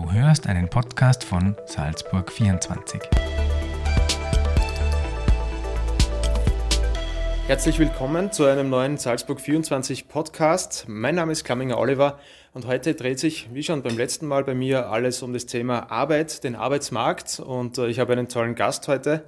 Du hörst einen Podcast von Salzburg 24. Herzlich willkommen zu einem neuen Salzburg 24 Podcast. Mein Name ist Klamminger Oliver und heute dreht sich, wie schon beim letzten Mal bei mir, alles um das Thema Arbeit, den Arbeitsmarkt. Und äh, ich habe einen tollen Gast heute,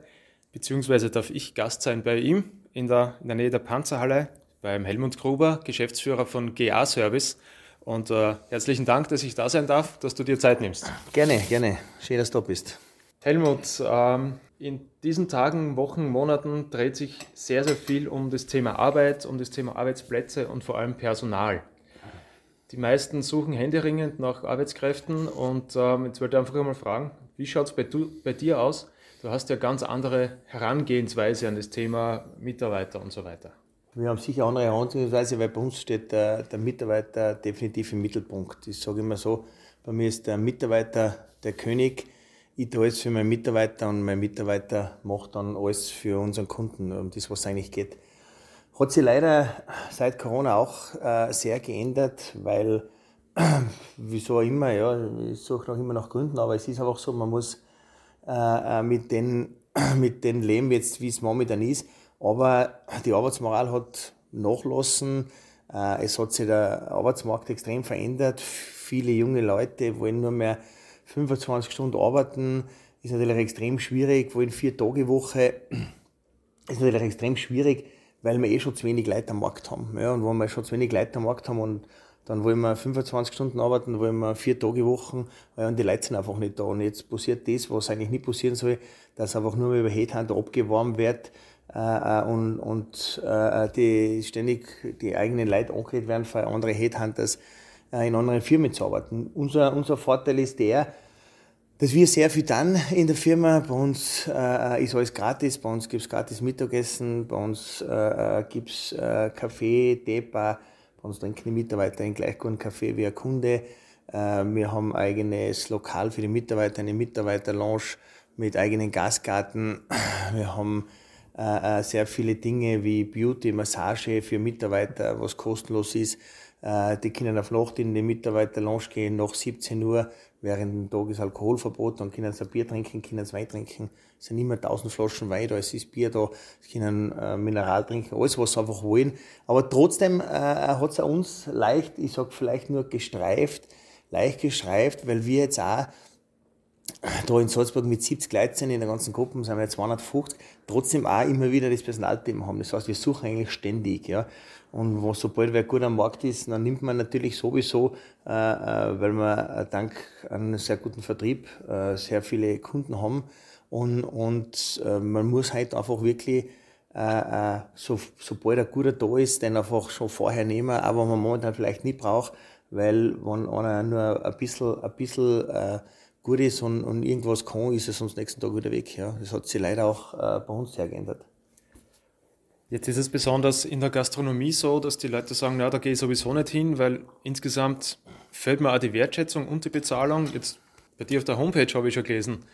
beziehungsweise darf ich Gast sein bei ihm in der, in der Nähe der Panzerhalle beim Helmut Gruber, Geschäftsführer von GA Service. Und äh, herzlichen Dank, dass ich da sein darf, dass du dir Zeit nimmst. Gerne, gerne. Schön, dass du da bist. Helmut, ähm, in diesen Tagen, Wochen, Monaten dreht sich sehr, sehr viel um das Thema Arbeit, um das Thema Arbeitsplätze und vor allem Personal. Die meisten suchen händeringend nach Arbeitskräften und ähm, jetzt wollte ich einfach einmal fragen, wie schaut es bei, bei dir aus? Du hast ja ganz andere Herangehensweise an das Thema Mitarbeiter und so weiter. Wir haben sicher andere Herangehensweise, weil bei uns steht der, der Mitarbeiter definitiv im Mittelpunkt. Ich sage immer so, bei mir ist der Mitarbeiter der König. Ich tue alles für meinen Mitarbeiter und mein Mitarbeiter macht dann alles für unseren Kunden, um das, was eigentlich geht. Hat sich leider seit Corona auch äh, sehr geändert, weil, wieso immer, ja, ich suche noch immer nach Gründen, aber es ist einfach so, man muss äh, äh mit, den, mit den leben, jetzt, wie es momentan ist aber die Arbeitsmoral hat nachlassen. Äh, es hat sich der Arbeitsmarkt extrem verändert. Viele junge Leute wollen nur mehr 25 Stunden arbeiten. Ist natürlich extrem schwierig, wollen vier Tage Woche. Ist natürlich extrem schwierig, weil wir eh schon zu wenig Leute am Markt haben. Ja, und wenn wir schon zu wenig Leute am Markt haben und dann wollen wir 25 Stunden arbeiten, wollen wir vier Tage Wochen, ja, und die Leute sind einfach nicht da. Und jetzt passiert das, was eigentlich nicht passieren soll, dass einfach nur über Headhunter abgeworben wird äh, äh, und, und äh, die ständig die eigenen Leute angeredet werden für andere Headhunters äh, in anderen Firmen zu arbeiten. Unser, unser Vorteil ist der, dass wir sehr viel dann in der Firma. Bei uns äh, ist alles gratis, bei uns gibt's gratis Mittagessen, bei uns äh, gibt's äh, Kaffee, Teebar, bei uns trinken die Mitarbeiter einen gleich guten Kaffee wie ein Kunde. Äh, wir haben ein eigenes Lokal für die Mitarbeiter, eine Mitarbeiterlounge mit eigenen Gasgarten. Wir haben äh, äh, sehr viele Dinge wie Beauty, Massage für Mitarbeiter, was kostenlos ist. Äh, die können auf Nacht in die Mitarbeiter-Lounge gehen, nach 17 Uhr, während dem Tag ist Alkoholverbot, dann können sie ein Bier trinken, können sie Wein trinken. Es sind immer 1000 Flaschen Wein da, es ist Bier da, sie können äh, Mineral trinken, alles, was sie einfach wollen. Aber trotzdem äh, hat es uns leicht, ich sag vielleicht nur gestreift, leicht gestreift, weil wir jetzt auch da in Salzburg mit 70 Leuten in der ganzen Gruppe sind wir 250, trotzdem auch immer wieder das Personalthema haben. Das heißt, wir suchen eigentlich ständig, ja. Und wo, sobald wer gut am Markt ist, dann nimmt man natürlich sowieso, äh, äh weil wir dank einem sehr guten Vertrieb äh, sehr viele Kunden haben. Und, und äh, man muss halt einfach wirklich, äh, äh, so, sobald ein guter da ist, den einfach schon vorher nehmen, aber man momentan vielleicht nicht braucht, weil wenn einer nur ein bisschen, ein bisschen äh, gut ist und, und irgendwas kann, ist es sonst nächsten Tag wieder weg. Ja. Das hat sich leider auch äh, bei uns sehr geändert. Jetzt ist es besonders in der Gastronomie so, dass die Leute sagen, na, da gehe ich sowieso nicht hin, weil insgesamt fällt mir auch die Wertschätzung und die Bezahlung. Jetzt bei dir auf der Homepage habe ich schon gelesen,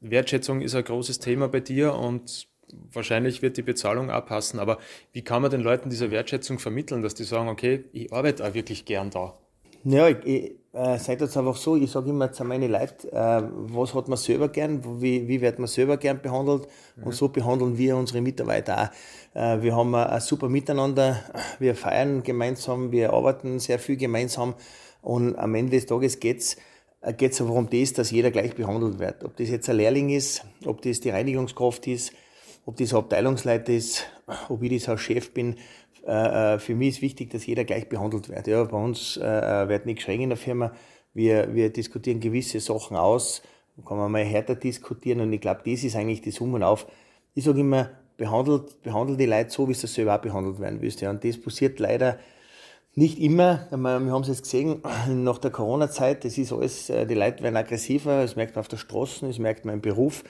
Wertschätzung ist ein großes Thema bei dir und wahrscheinlich wird die Bezahlung abpassen. Aber wie kann man den Leuten diese Wertschätzung vermitteln, dass die sagen, okay, ich arbeite auch wirklich gern da? Ja, ich äh, seid jetzt einfach so, ich sage immer zu meinen Leuten, äh, was hat man selber gern, wie, wie wird man selber gern behandelt mhm. und so behandeln wir unsere Mitarbeiter auch. Äh, wir haben ein, super Miteinander, wir feiern gemeinsam, wir arbeiten sehr viel gemeinsam und am Ende des Tages geht's äh, geht's einfach um das, dass jeder gleich behandelt wird. Ob das jetzt ein Lehrling ist, ob das die Reinigungskraft ist, ob das ein Abteilungsleiter ist, ob ich das als Chef bin, äh, äh, für mich ist wichtig, dass jeder gleich behandelt wird. Ja, bei uns äh, wird nicht geschrien in der Firma. Wir, wir diskutieren gewisse Sachen aus, kann man mal härter diskutieren und ich glaube, das ist eigentlich die Summe auf. Ich sage immer, behandelt, behandelt die Leute so, wie sie selber auch behandelt werden willst. Ja, und das passiert leider nicht immer. Wir haben es jetzt gesehen, nach der Corona-Zeit, das ist alles, die Leute werden aggressiver, das merkt man auf der Straße, das merkt man im Beruf.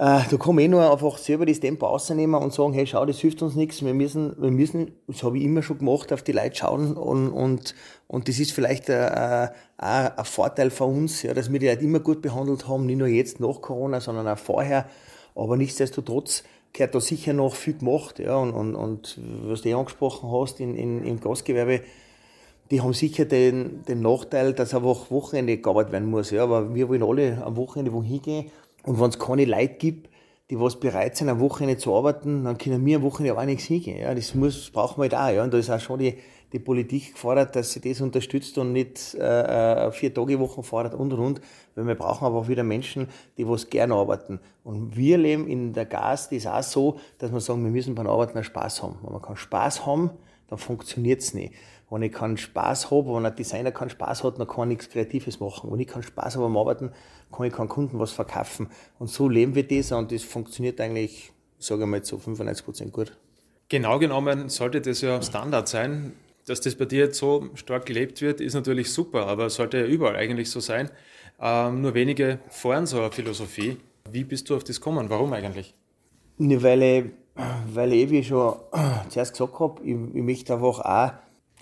Äh, da kann man eh nur einfach selber das Tempo rausnehmen und sagen, hey, schau, das hilft uns nichts. Wir müssen, wir müssen, das habe ich immer schon gemacht, auf die Leute schauen und, und, und das ist vielleicht ein, ein, ein Vorteil von uns, ja, dass wir die Leute immer gut behandelt haben, nicht nur jetzt nach Corona, sondern auch vorher. Aber nichtsdestotrotz gehört da sicher noch viel gemacht, ja, und, und, und was du eh angesprochen hast in, in, im Gastgewerbe, die haben sicher den, den Nachteil, dass einfach Wochenende gearbeitet werden muss. Ja, aber wir wollen alle am Wochenende wohin gehen. Und wenn es keine Leute gibt, die was bereit sind, am Wochenende zu arbeiten, dann können wir am Wochenende auch nichts hingehen. Ja, das muss, brauchen wir halt auch. Ja. Und da ist auch schon die, die Politik gefordert, dass sie das unterstützt und nicht äh, äh vier Tage Wochen fordert und und und. Weil wir brauchen aber auch wieder Menschen, die was gerne arbeiten. Und wir leben in der Gas, das ist auch so, dass wir sagen, wir müssen beim Arbeiten einen Spaß haben. Wenn man keinen Spaß haben, dann funktioniert's nicht. Wenn ich keinen Spaß habe, wenn ein Designer keinen Spaß hat, dann kann ich nichts Kreatives machen. Wenn ich keinen Spaß habe am Arbeiten, kann ich keinen Kunden was verkaufen. Und so leben wir das und das funktioniert eigentlich, sage ich mal, zu 95 Prozent gut. Genau genommen sollte das ja Standard sein. Dass das bei dir jetzt so stark gelebt wird, ist natürlich super, aber sollte ja überall eigentlich so sein. Ähm, nur wenige fahren so eine Philosophie. Wie bist du auf das gekommen? Warum eigentlich? Ne, weil ich, weil ich, wie ich schon zuerst gesagt habe, ich, ich möchte einfach auch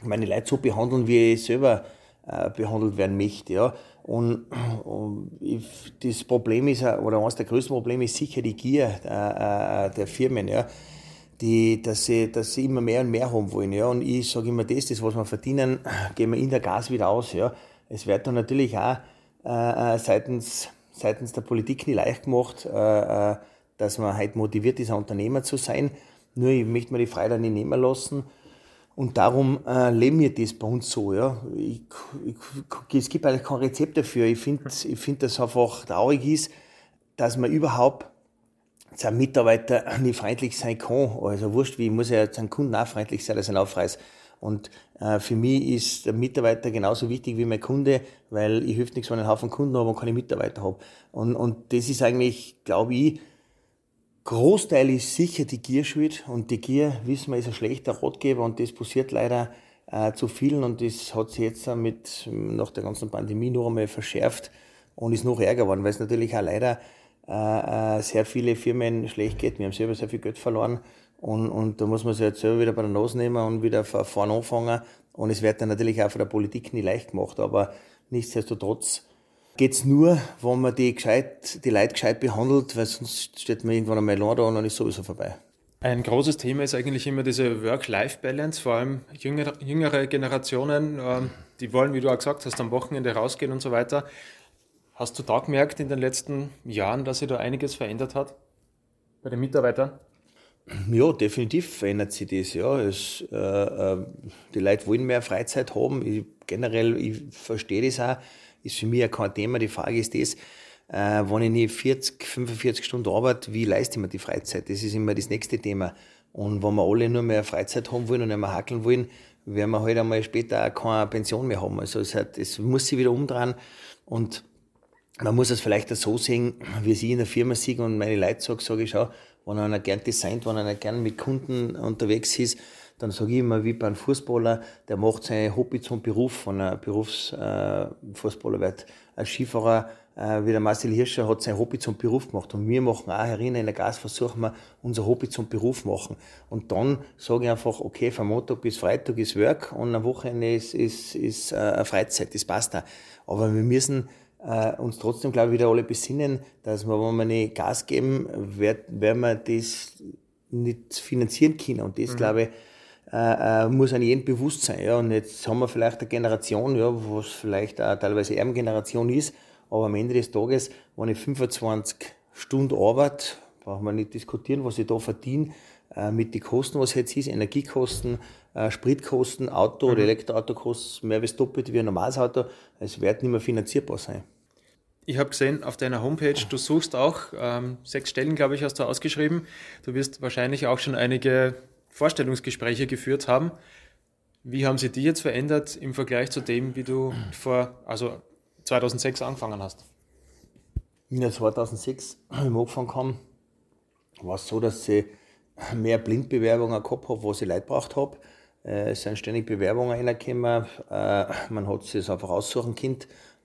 meine Leute so behandeln, wie ich selber behandelt werden möchte. Ja. Und, das Problem ist, oder eines der größten Probleme ist sicher die Gier äh, äh, der Firmen, ja. Die, dass, sie, dass sie immer mehr und mehr haben wollen. Ja. Und ich sage immer, das, das, was wir verdienen, gehen wir in der Gas wieder aus. Ja. Es wird dann natürlich auch äh, äh seitens, seitens der Politik nicht leicht gemacht, äh, äh, dass man halt motiviert ist, ein Unternehmer zu sein. Nur ich möchte mir die Freiheit nicht nehmen lassen. Und darum äh, leben wir das bei uns so. Ja. Ich, ich, es gibt eigentlich kein Rezept dafür. Ich finde, ich find, dass es einfach traurig ist, dass man überhaupt sein Mitarbeiter nicht freundlich sein kann. Also wurscht, wie muss ja seinem Kunden auch freundlich sein, als ein Aufreiß. Und äh, für mich ist der Mitarbeiter genauso wichtig wie mein Kunde, weil ich hilft nichts, wenn ich einen Haufen Kunden habe und keine Mitarbeiter habe. Und, und das ist eigentlich, glaube ich, Großteil ist sicher die Gier schuld und die Gier, wissen wir, ist ein schlechter Ratgeber und das passiert leider äh, zu vielen und das hat sich jetzt mit, nach der ganzen Pandemie noch einmal verschärft und ist noch ärger geworden, weil es natürlich auch leider äh, äh, sehr viele Firmen schlecht geht. Wir haben selber sehr viel Geld verloren und, und da muss man sich jetzt selber wieder bei der Nase nehmen und wieder vorne anfangen und es wird dann natürlich auch von der Politik nicht leicht gemacht, aber nichtsdestotrotz geht es nur, wenn man die, gescheit, die Leute gescheit behandelt, weil sonst steht man irgendwann einmal da und dann ist sowieso vorbei. Ein großes Thema ist eigentlich immer diese Work-Life-Balance, vor allem jüngere, jüngere Generationen, ähm, die wollen, wie du auch gesagt hast, am Wochenende rausgehen und so weiter. Hast du da gemerkt in den letzten Jahren, dass sich da einiges verändert hat bei den Mitarbeitern? Ja, definitiv verändert sich das. Ja. Es, äh, äh, die Leute wollen mehr Freizeit haben. Ich, generell, ich verstehe das auch ist für mich ja kein Thema. Die Frage ist das, äh, wenn ich nicht 40, 45 Stunden arbeite, wie leiste ich mir die Freizeit? Das ist immer das nächste Thema. Und wenn wir alle nur mehr Freizeit haben wollen und nicht mehr hackeln wollen, werden wir halt einmal später auch keine Pension mehr haben. Also es, hat, es muss sich wieder umdrehen und man muss es vielleicht auch so sehen, wie ich in der Firma sehe und meine Leute sage, sage ich auch, wenn einer gern designt, wenn einer gern mit Kunden unterwegs ist, dann sage ich immer, wie bei einem Fußballer, der macht sein Hobby zum Beruf, von einem Berufsfußballer wird. Ein Skifahrer, äh, wie der Marcel Hirscher, hat sein Hobby zum Beruf gemacht. Und wir machen auch herinnen in der Gas, versuchen wir, unser Hobby zum Beruf machen. Und dann sage ich einfach, okay, von Montag bis Freitag ist Work und am Wochenende ist, ist, ist äh, Freizeit, das passt da. Aber wir müssen äh, uns trotzdem, glaube ich, wieder alle besinnen, dass wir, wenn wir nicht Gas geben, werden wir das nicht finanzieren können. Und das, mhm. glaube ich, äh, äh, muss an jedem bewusst sein. Ja. Und jetzt haben wir vielleicht eine Generation, ja, wo es vielleicht auch teilweise Erbengeneration ist, aber am Ende des Tages, wenn ich 25 Stunden arbeite, brauchen wir nicht diskutieren, was ich da verdiene, äh, mit den Kosten, was jetzt ist, Energiekosten, äh, Spritkosten, Auto- mhm. oder Elektroauto kostet mehr als doppelt wie ein normales Auto. Es wird nicht mehr finanzierbar sein. Ich habe gesehen auf deiner Homepage, du suchst auch ähm, sechs Stellen, glaube ich, hast du ausgeschrieben. Du wirst wahrscheinlich auch schon einige Vorstellungsgespräche geführt haben. Wie haben sie die jetzt verändert im Vergleich zu dem, wie du vor, also 2006 angefangen hast? In der 2006 ich angefangen habe, war es so, dass ich mehr Blindbewerbungen gehabt habe, was ich Leute gebraucht habe. Äh, es sind ständig Bewerbungen reingekommen. Äh, man hat sich das einfach aussuchen können.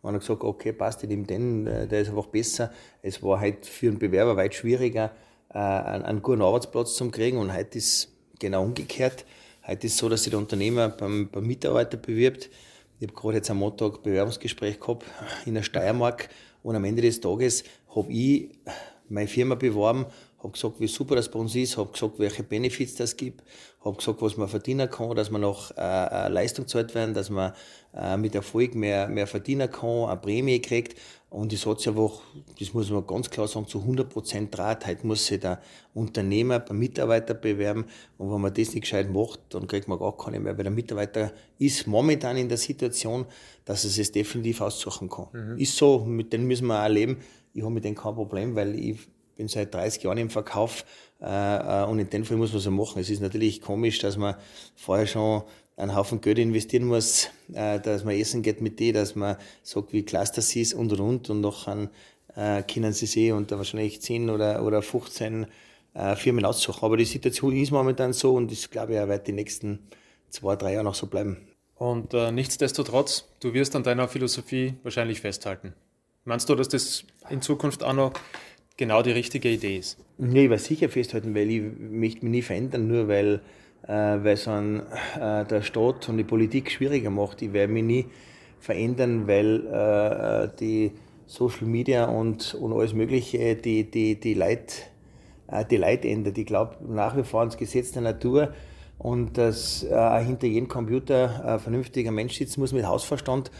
Man hat gesagt, okay, passt, ich nehme den, äh, der ist einfach besser. Es war halt für einen Bewerber weit schwieriger, einen guten Arbeitsplatz zu kriegen. Und heute ist genau umgekehrt. Heute ist es so, dass sich der Unternehmer beim, beim Mitarbeiter bewirbt. Ich habe gerade jetzt am Montag Bewerbungsgespräch gehabt in der Steiermark und am Ende des Tages habe ich meine Firma beworben, habe gesagt, wie super das bei uns ist, habe gesagt, welche Benefits das gibt, habe gesagt, was man verdienen kann, dass man noch äh, Leistung zahlt werden, dass man äh, mit Erfolg mehr, mehr verdienen kann, eine Prämie kriegt. Und ich sage einfach, das muss man ganz klar sagen, zu 100 Prozent Draht. Heute muss sich der Unternehmer beim Mitarbeiter bewerben. Und wenn man das nicht gescheit macht, dann kriegt man gar keine mehr. Weil der Mitarbeiter ist momentan in der Situation, dass er es definitiv aussuchen kann. Mhm. Ist so, mit denen müssen wir auch leben. Ich habe mit denen kein Problem, weil ich bin seit 30 Jahren im Verkauf äh, äh, und in dem Fall muss man so machen. Es ist natürlich komisch, dass man vorher schon einen Haufen Geld investieren muss, äh, dass man essen geht mit denen, dass man sagt, wie klasse das ist und und und und nachher äh, können sie sich unter wahrscheinlich 10 oder, oder 15 äh, Firmen aussuchen. Aber die Situation ist momentan so und ich glaube, er wird die nächsten zwei, drei Jahre noch so bleiben. Und äh, nichtsdestotrotz, du wirst an deiner Philosophie wahrscheinlich festhalten. Meinst du, dass das in Zukunft auch noch genau die richtige Idee ist? Nee, ich werde sicher festhalten, weil ich mich nie verändern, nur weil, äh, weil so ein, äh, der Staat und die Politik schwieriger macht. Ich werde mich nie verändern, weil äh, die Social Media und, und alles Mögliche die, die, die, Leit, äh, die Leid ändert. Ich glaube nach wie vor ans Gesetz der Natur und dass äh, hinter jedem Computer ein vernünftiger Mensch sitzen muss mit Hausverstand.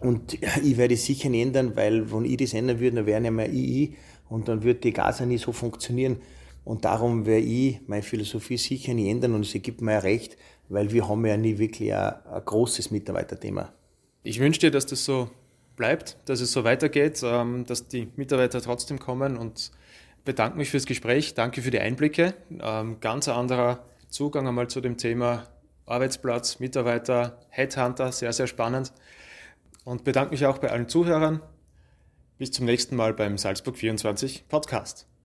Und ich werde es sicher nicht ändern, weil wenn ich das ändern würde, dann wäre nicht mehr ich, und dann würde die Gase nie so funktionieren. Und darum werde ich meine Philosophie sicher nicht ändern und es ergibt mir ja recht, weil wir haben ja nie wirklich ein, ein großes Mitarbeiterthema. Ich wünsche dir, dass das so bleibt, dass es so weitergeht, ähm, dass die Mitarbeiter trotzdem kommen und bedanke mich fürs Gespräch. Danke für die Einblicke. Ähm, ganz anderer Zugang einmal zu dem Thema Arbeitsplatz, Mitarbeiter, Headhunter, sehr, sehr spannend. Und bedanke mich auch bei allen Zuhörern. Bis zum nächsten Mal beim Salzburg 24 Podcast.